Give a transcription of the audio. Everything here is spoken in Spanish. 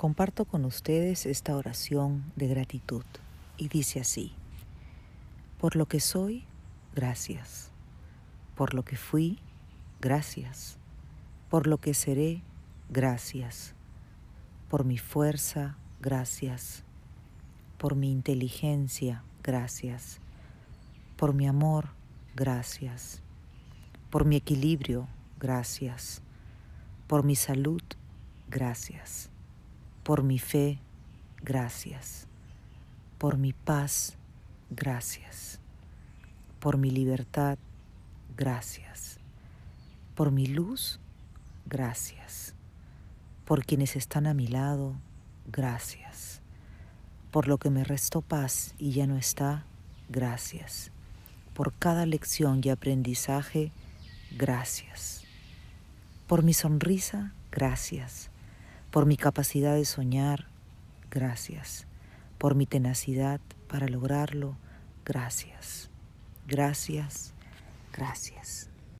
Comparto con ustedes esta oración de gratitud. Y dice así, por lo que soy, gracias, por lo que fui, gracias, por lo que seré, gracias, por mi fuerza, gracias, por mi inteligencia, gracias, por mi amor, gracias, por mi equilibrio, gracias, por mi salud, gracias por mi fe, gracias. Por mi paz, gracias. Por mi libertad, gracias. Por mi luz, gracias. Por quienes están a mi lado, gracias. Por lo que me restó paz y ya no está, gracias. Por cada lección y aprendizaje, gracias. Por mi sonrisa, gracias por mi capacidad de soñar, gracias. Por mi tenacidad para lograrlo, gracias. Gracias, gracias.